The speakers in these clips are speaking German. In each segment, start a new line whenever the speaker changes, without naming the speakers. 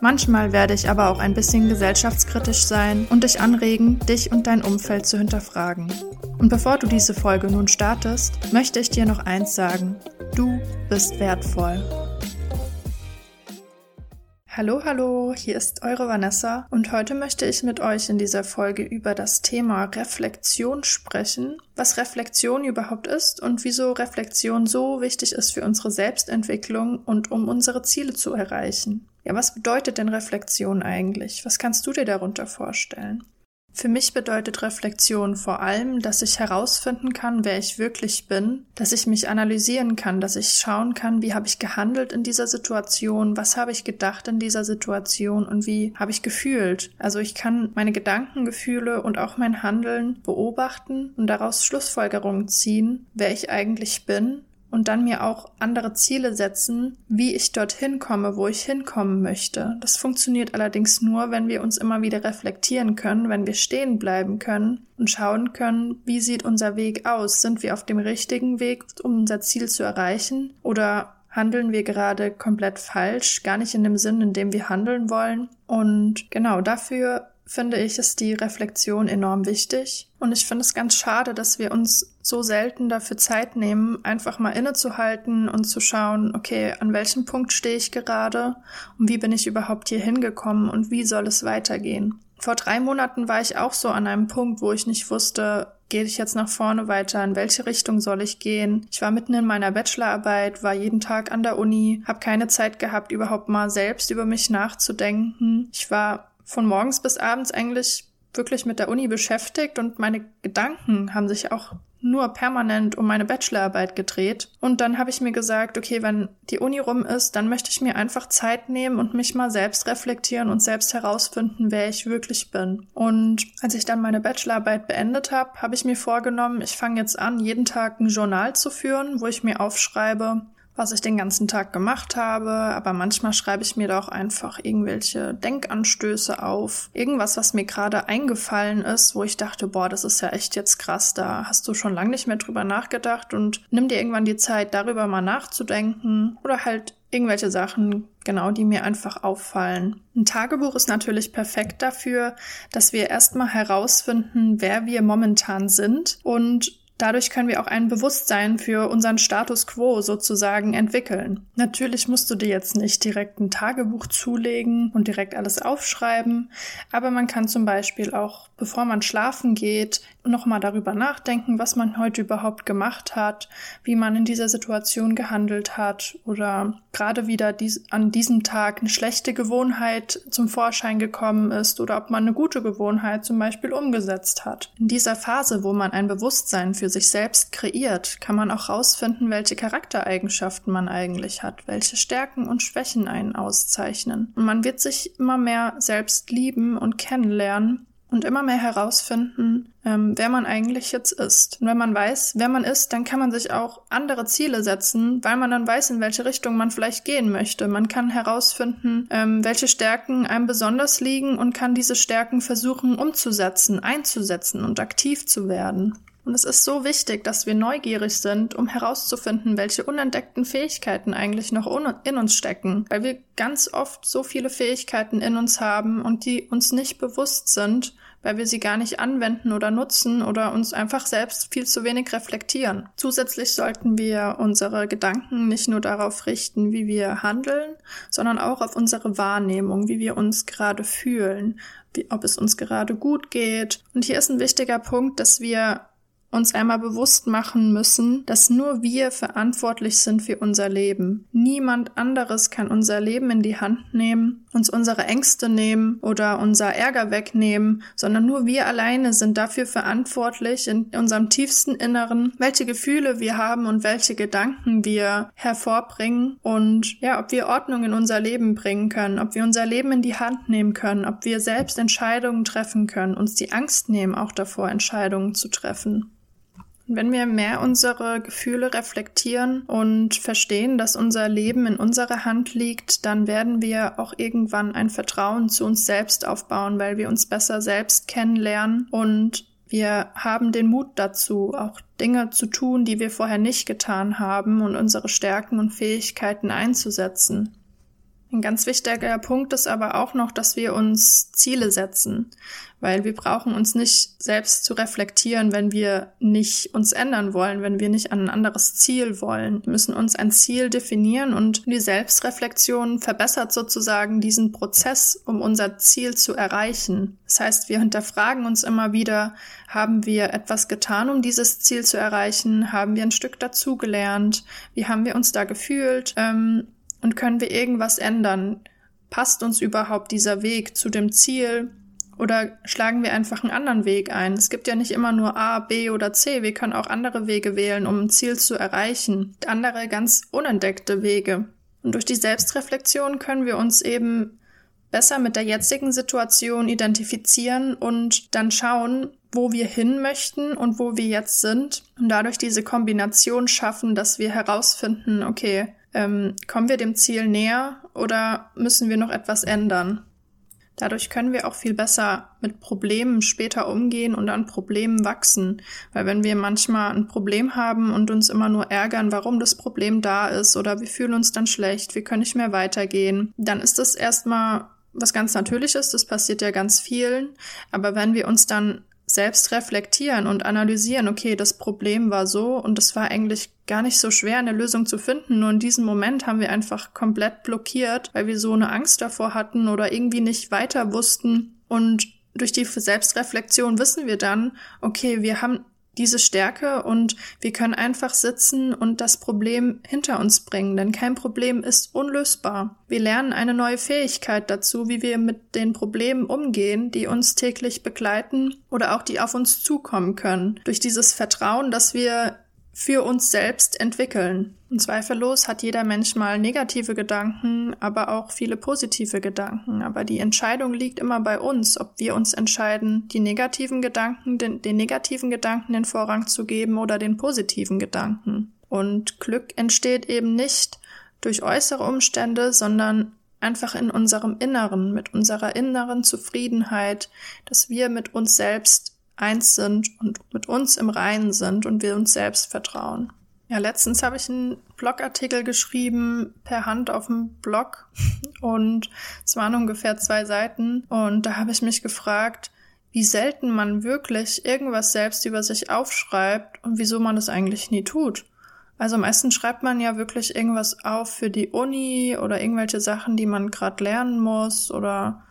Manchmal werde ich aber auch ein bisschen gesellschaftskritisch sein und dich anregen, dich und dein Umfeld zu hinterfragen. Und bevor du diese Folge nun startest, möchte ich dir noch eins sagen. Du bist wertvoll. Hallo, hallo, hier ist eure Vanessa und heute möchte ich mit euch in dieser Folge über das Thema Reflexion sprechen, was Reflexion überhaupt ist und wieso Reflexion so wichtig ist für unsere Selbstentwicklung und um unsere Ziele zu erreichen. Ja, was bedeutet denn Reflexion eigentlich? Was kannst du dir darunter vorstellen? Für mich bedeutet Reflexion vor allem, dass ich herausfinden kann, wer ich wirklich bin, dass ich mich analysieren kann, dass ich schauen kann, wie habe ich gehandelt in dieser Situation, was habe ich gedacht in dieser Situation und wie habe ich gefühlt. Also ich kann meine Gedanken, Gefühle und auch mein Handeln beobachten und daraus Schlussfolgerungen ziehen, wer ich eigentlich bin und dann mir auch andere Ziele setzen, wie ich dorthin komme, wo ich hinkommen möchte. Das funktioniert allerdings nur, wenn wir uns immer wieder reflektieren können, wenn wir stehen bleiben können und schauen können, wie sieht unser Weg aus? Sind wir auf dem richtigen Weg, um unser Ziel zu erreichen? Oder handeln wir gerade komplett falsch, gar nicht in dem Sinn, in dem wir handeln wollen? Und genau dafür finde ich, ist die Reflexion enorm wichtig. Und ich finde es ganz schade, dass wir uns so selten dafür Zeit nehmen, einfach mal innezuhalten und zu schauen, okay, an welchem Punkt stehe ich gerade und wie bin ich überhaupt hier hingekommen und wie soll es weitergehen. Vor drei Monaten war ich auch so an einem Punkt, wo ich nicht wusste, gehe ich jetzt nach vorne weiter, in welche Richtung soll ich gehen. Ich war mitten in meiner Bachelorarbeit, war jeden Tag an der Uni, habe keine Zeit gehabt, überhaupt mal selbst über mich nachzudenken. Ich war von morgens bis abends eigentlich wirklich mit der Uni beschäftigt und meine Gedanken haben sich auch nur permanent um meine Bachelorarbeit gedreht. Und dann habe ich mir gesagt, okay, wenn die Uni rum ist, dann möchte ich mir einfach Zeit nehmen und mich mal selbst reflektieren und selbst herausfinden, wer ich wirklich bin. Und als ich dann meine Bachelorarbeit beendet habe, habe ich mir vorgenommen, ich fange jetzt an, jeden Tag ein Journal zu führen, wo ich mir aufschreibe, was ich den ganzen Tag gemacht habe, aber manchmal schreibe ich mir doch einfach irgendwelche Denkanstöße auf. Irgendwas, was mir gerade eingefallen ist, wo ich dachte, boah, das ist ja echt jetzt krass, da hast du schon lange nicht mehr drüber nachgedacht und nimm dir irgendwann die Zeit, darüber mal nachzudenken oder halt irgendwelche Sachen, genau, die mir einfach auffallen. Ein Tagebuch ist natürlich perfekt dafür, dass wir erstmal herausfinden, wer wir momentan sind und Dadurch können wir auch ein Bewusstsein für unseren Status quo sozusagen entwickeln. Natürlich musst du dir jetzt nicht direkt ein Tagebuch zulegen und direkt alles aufschreiben, aber man kann zum Beispiel auch, bevor man schlafen geht, nochmal darüber nachdenken, was man heute überhaupt gemacht hat, wie man in dieser Situation gehandelt hat oder gerade wieder dies, an diesem Tag eine schlechte Gewohnheit zum Vorschein gekommen ist oder ob man eine gute Gewohnheit zum Beispiel umgesetzt hat. In dieser Phase, wo man ein Bewusstsein für sich selbst kreiert, kann man auch herausfinden, welche Charaktereigenschaften man eigentlich hat, welche Stärken und Schwächen einen auszeichnen. Und man wird sich immer mehr selbst lieben und kennenlernen und immer mehr herausfinden, ähm, wer man eigentlich jetzt ist. Und wenn man weiß, wer man ist, dann kann man sich auch andere Ziele setzen, weil man dann weiß, in welche Richtung man vielleicht gehen möchte. Man kann herausfinden, ähm, welche Stärken einem besonders liegen und kann diese Stärken versuchen umzusetzen, einzusetzen und aktiv zu werden. Und es ist so wichtig, dass wir neugierig sind, um herauszufinden, welche unentdeckten Fähigkeiten eigentlich noch in uns stecken, weil wir ganz oft so viele Fähigkeiten in uns haben und die uns nicht bewusst sind, weil wir sie gar nicht anwenden oder nutzen oder uns einfach selbst viel zu wenig reflektieren. Zusätzlich sollten wir unsere Gedanken nicht nur darauf richten, wie wir handeln, sondern auch auf unsere Wahrnehmung, wie wir uns gerade fühlen, wie, ob es uns gerade gut geht. Und hier ist ein wichtiger Punkt, dass wir uns einmal bewusst machen müssen, dass nur wir verantwortlich sind für unser Leben. Niemand anderes kann unser Leben in die Hand nehmen uns unsere Ängste nehmen oder unser Ärger wegnehmen, sondern nur wir alleine sind dafür verantwortlich in unserem tiefsten Inneren, welche Gefühle wir haben und welche Gedanken wir hervorbringen und ja, ob wir Ordnung in unser Leben bringen können, ob wir unser Leben in die Hand nehmen können, ob wir selbst Entscheidungen treffen können, uns die Angst nehmen, auch davor Entscheidungen zu treffen. Wenn wir mehr unsere Gefühle reflektieren und verstehen, dass unser Leben in unserer Hand liegt, dann werden wir auch irgendwann ein Vertrauen zu uns selbst aufbauen, weil wir uns besser selbst kennenlernen und wir haben den Mut dazu, auch Dinge zu tun, die wir vorher nicht getan haben und unsere Stärken und Fähigkeiten einzusetzen. Ein ganz wichtiger Punkt ist aber auch noch, dass wir uns Ziele setzen, weil wir brauchen uns nicht selbst zu reflektieren, wenn wir nicht uns ändern wollen, wenn wir nicht an ein anderes Ziel wollen. Wir müssen uns ein Ziel definieren und die Selbstreflexion verbessert sozusagen diesen Prozess, um unser Ziel zu erreichen. Das heißt, wir hinterfragen uns immer wieder, haben wir etwas getan, um dieses Ziel zu erreichen? Haben wir ein Stück dazugelernt? Wie haben wir uns da gefühlt? Ähm, und können wir irgendwas ändern? Passt uns überhaupt dieser Weg zu dem Ziel? Oder schlagen wir einfach einen anderen Weg ein? Es gibt ja nicht immer nur A, B oder C. Wir können auch andere Wege wählen, um ein Ziel zu erreichen. Andere ganz unentdeckte Wege. Und durch die Selbstreflexion können wir uns eben besser mit der jetzigen Situation identifizieren und dann schauen, wo wir hin möchten und wo wir jetzt sind und dadurch diese Kombination schaffen, dass wir herausfinden, okay, ähm, kommen wir dem Ziel näher oder müssen wir noch etwas ändern? Dadurch können wir auch viel besser mit Problemen später umgehen und an Problemen wachsen. Weil wenn wir manchmal ein Problem haben und uns immer nur ärgern, warum das Problem da ist oder wir fühlen uns dann schlecht, wir können nicht mehr weitergehen, dann ist das erstmal was ganz Natürliches, das passiert ja ganz vielen. Aber wenn wir uns dann selbst reflektieren und analysieren, okay, das Problem war so und es war eigentlich gar nicht so schwer, eine Lösung zu finden. Nur in diesem Moment haben wir einfach komplett blockiert, weil wir so eine Angst davor hatten oder irgendwie nicht weiter wussten. Und durch die Selbstreflexion wissen wir dann, okay, wir haben diese Stärke und wir können einfach sitzen und das Problem hinter uns bringen, denn kein Problem ist unlösbar. Wir lernen eine neue Fähigkeit dazu, wie wir mit den Problemen umgehen, die uns täglich begleiten oder auch die auf uns zukommen können. Durch dieses Vertrauen, dass wir für uns selbst entwickeln. Und zweifellos hat jeder Mensch mal negative Gedanken, aber auch viele positive Gedanken. Aber die Entscheidung liegt immer bei uns, ob wir uns entscheiden, die negativen Gedanken, den, den negativen Gedanken den Vorrang zu geben oder den positiven Gedanken. Und Glück entsteht eben nicht durch äußere Umstände, sondern einfach in unserem Inneren, mit unserer inneren Zufriedenheit, dass wir mit uns selbst eins sind und mit uns im Reinen sind und wir uns selbst vertrauen. Ja, letztens habe ich einen Blogartikel geschrieben per Hand auf dem Blog und es waren ungefähr zwei Seiten und da habe ich mich gefragt, wie selten man wirklich irgendwas selbst über sich aufschreibt und wieso man das eigentlich nie tut. Also meistens schreibt man ja wirklich irgendwas auf für die Uni oder irgendwelche Sachen, die man gerade lernen muss oder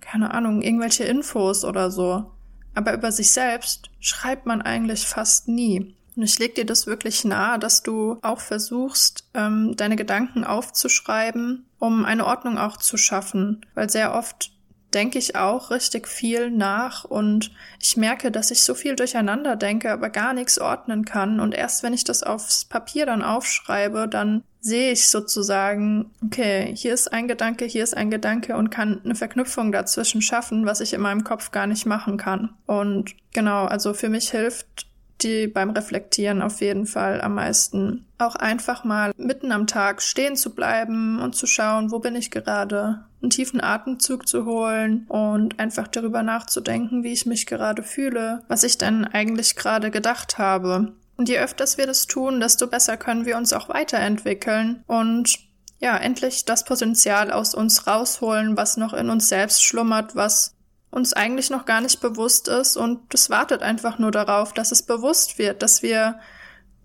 keine Ahnung, irgendwelche Infos oder so. Aber über sich selbst schreibt man eigentlich fast nie. Und ich leg dir das wirklich nahe, dass du auch versuchst, ähm, deine Gedanken aufzuschreiben, um eine Ordnung auch zu schaffen. Weil sehr oft denke ich auch richtig viel nach und ich merke, dass ich so viel durcheinander denke, aber gar nichts ordnen kann. Und erst wenn ich das aufs Papier dann aufschreibe, dann sehe ich sozusagen, okay, hier ist ein Gedanke, hier ist ein Gedanke und kann eine Verknüpfung dazwischen schaffen, was ich in meinem Kopf gar nicht machen kann. Und genau, also für mich hilft die beim Reflektieren auf jeden Fall am meisten. Auch einfach mal mitten am Tag stehen zu bleiben und zu schauen, wo bin ich gerade, einen tiefen Atemzug zu holen und einfach darüber nachzudenken, wie ich mich gerade fühle, was ich denn eigentlich gerade gedacht habe. Und je öfters wir das tun, desto besser können wir uns auch weiterentwickeln und ja, endlich das Potenzial aus uns rausholen, was noch in uns selbst schlummert, was uns eigentlich noch gar nicht bewusst ist und es wartet einfach nur darauf, dass es bewusst wird, dass wir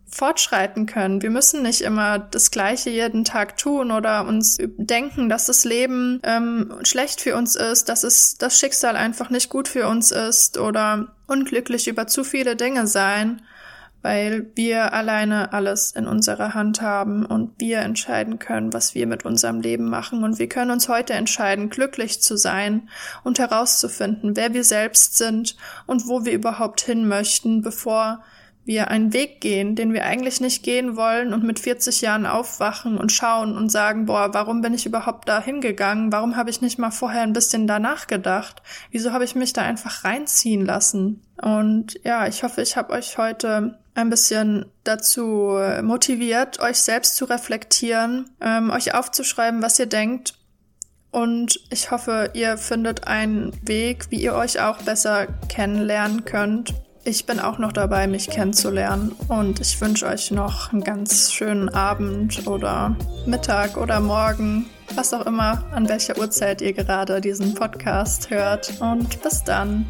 fortschreiten können. Wir müssen nicht immer das Gleiche jeden Tag tun oder uns denken, dass das Leben ähm, schlecht für uns ist, dass es das Schicksal einfach nicht gut für uns ist oder unglücklich über zu viele Dinge sein, weil wir alleine alles in unserer Hand haben und wir entscheiden können, was wir mit unserem Leben machen. Und wir können uns heute entscheiden, glücklich zu sein und herauszufinden, wer wir selbst sind und wo wir überhaupt hin möchten, bevor wir einen Weg gehen, den wir eigentlich nicht gehen wollen und mit 40 Jahren aufwachen und schauen und sagen, boah, warum bin ich überhaupt da hingegangen? Warum habe ich nicht mal vorher ein bisschen danach gedacht? Wieso habe ich mich da einfach reinziehen lassen? Und ja, ich hoffe, ich habe euch heute ein bisschen dazu motiviert, euch selbst zu reflektieren, ähm, euch aufzuschreiben, was ihr denkt. Und ich hoffe, ihr findet einen Weg, wie ihr euch auch besser kennenlernen könnt ich bin auch noch dabei, mich kennenzulernen und ich wünsche euch noch einen ganz schönen Abend oder Mittag oder Morgen, was auch immer, an welcher Uhrzeit ihr gerade diesen Podcast hört. Und bis dann.